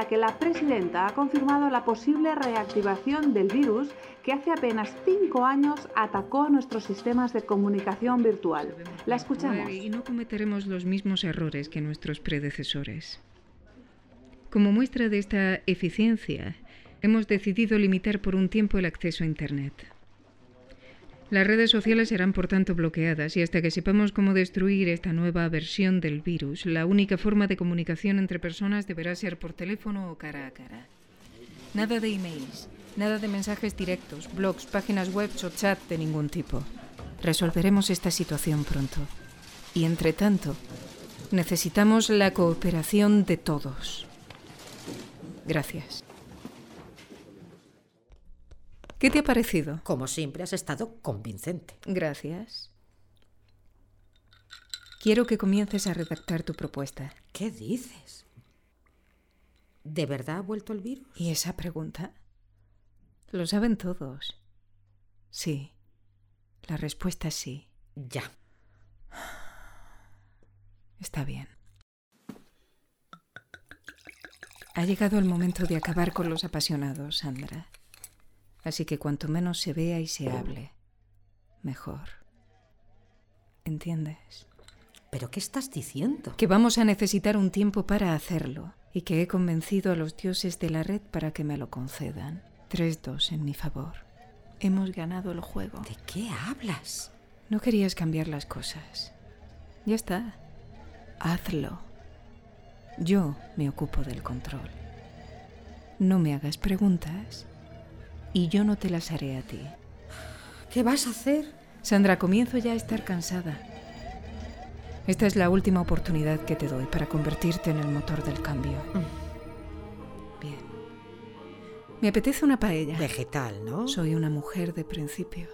la que la presidenta ha confirmado la posible reactivación del virus que hace apenas cinco años atacó nuestros sistemas de comunicación virtual. La escuchamos. Y no cometeremos los mismos errores que nuestros predecesores. Como muestra de esta eficiencia, hemos decidido limitar por un tiempo el acceso a Internet. Las redes sociales serán por tanto bloqueadas y hasta que sepamos cómo destruir esta nueva versión del virus, la única forma de comunicación entre personas deberá ser por teléfono o cara a cara. Nada de emails, nada de mensajes directos, blogs, páginas web o chat de ningún tipo. Resolveremos esta situación pronto. Y entre tanto, necesitamos la cooperación de todos. Gracias. ¿Qué te ha parecido? Como siempre, has estado convincente. Gracias. Quiero que comiences a redactar tu propuesta. ¿Qué dices? ¿De verdad ha vuelto el virus? ¿Y esa pregunta? Lo saben todos. Sí. La respuesta es sí. Ya. Está bien. Ha llegado el momento de acabar con los apasionados, Sandra. Así que cuanto menos se vea y se hable, mejor. ¿Entiendes? ¿Pero qué estás diciendo? Que vamos a necesitar un tiempo para hacerlo y que he convencido a los dioses de la red para que me lo concedan. Tres dos en mi favor. Hemos ganado el juego. ¿De qué hablas? No querías cambiar las cosas. Ya está. Hazlo. Yo me ocupo del control. No me hagas preguntas y yo no te las haré a ti. ¿Qué vas a hacer? Sandra, comienzo ya a estar cansada. Esta es la última oportunidad que te doy para convertirte en el motor del cambio. Bien. Me apetece una paella. Vegetal, ¿no? Soy una mujer de principios.